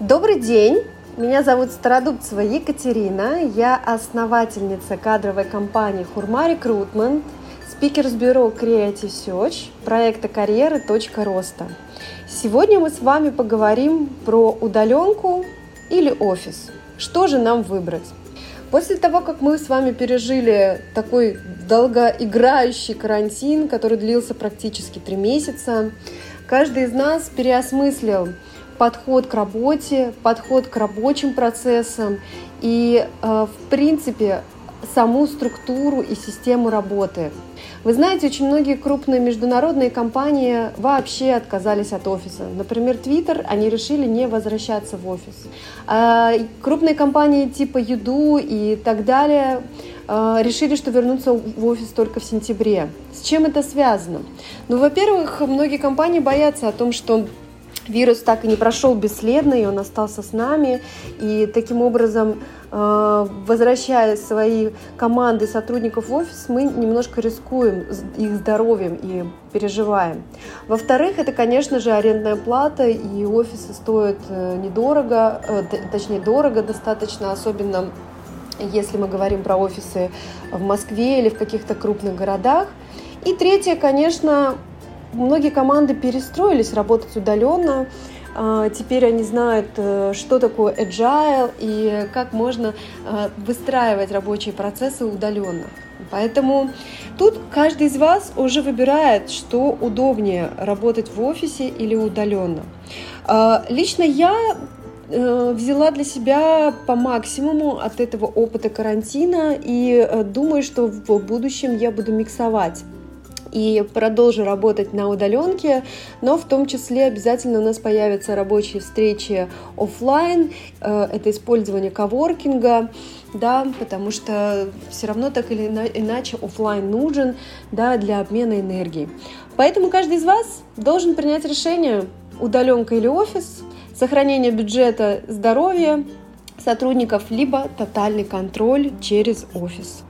Добрый день! Меня зовут Стародубцева Екатерина. Я основательница кадровой компании Хурма Рекрутмент, спикер с бюро Creative Search, проекта карьеры «Точка роста». Сегодня мы с вами поговорим про удаленку или офис. Что же нам выбрать? После того, как мы с вами пережили такой долгоиграющий карантин, который длился практически три месяца, каждый из нас переосмыслил подход к работе, подход к рабочим процессам и, э, в принципе, саму структуру и систему работы. Вы знаете, очень многие крупные международные компании вообще отказались от офиса. Например, Twitter, они решили не возвращаться в офис. А крупные компании типа Юду и так далее э, решили, что вернутся в офис только в сентябре. С чем это связано? Ну, во-первых, многие компании боятся о том, что вирус так и не прошел бесследно, и он остался с нами. И таким образом, э, возвращая свои команды сотрудников в офис, мы немножко рискуем их здоровьем и переживаем. Во-вторых, это, конечно же, арендная плата, и офисы стоят э, недорого, э, точнее, дорого достаточно, особенно если мы говорим про офисы в Москве или в каких-то крупных городах. И третье, конечно, Многие команды перестроились работать удаленно. А, теперь они знают, э, что такое agile и как можно э, выстраивать рабочие процессы удаленно. Поэтому тут каждый из вас уже выбирает, что удобнее работать в офисе или удаленно. А, лично я э, взяла для себя по максимуму от этого опыта карантина и думаю, что в будущем я буду миксовать и продолжу работать на удаленке, но в том числе обязательно у нас появятся рабочие встречи офлайн, э, это использование коворкинга, да, потому что все равно так или иначе офлайн нужен, да, для обмена энергии. Поэтому каждый из вас должен принять решение, удаленка или офис, сохранение бюджета здоровья сотрудников, либо тотальный контроль через офис.